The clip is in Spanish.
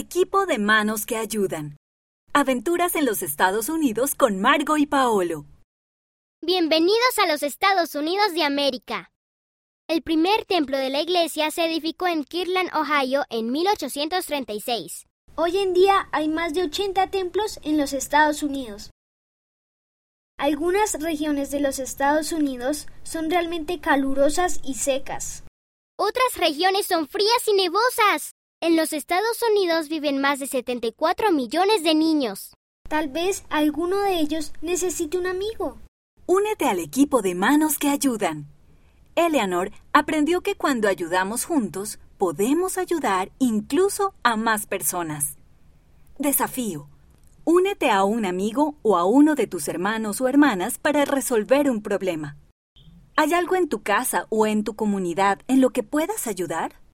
Equipo de manos que ayudan. Aventuras en los Estados Unidos con Margo y Paolo. Bienvenidos a los Estados Unidos de América. El primer templo de la iglesia se edificó en Kirtland, Ohio, en 1836. Hoy en día hay más de 80 templos en los Estados Unidos. Algunas regiones de los Estados Unidos son realmente calurosas y secas. Otras regiones son frías y nevosas. En los Estados Unidos viven más de 74 millones de niños. Tal vez alguno de ellos necesite un amigo. Únete al equipo de manos que ayudan. Eleanor aprendió que cuando ayudamos juntos, podemos ayudar incluso a más personas. Desafío. Únete a un amigo o a uno de tus hermanos o hermanas para resolver un problema. ¿Hay algo en tu casa o en tu comunidad en lo que puedas ayudar?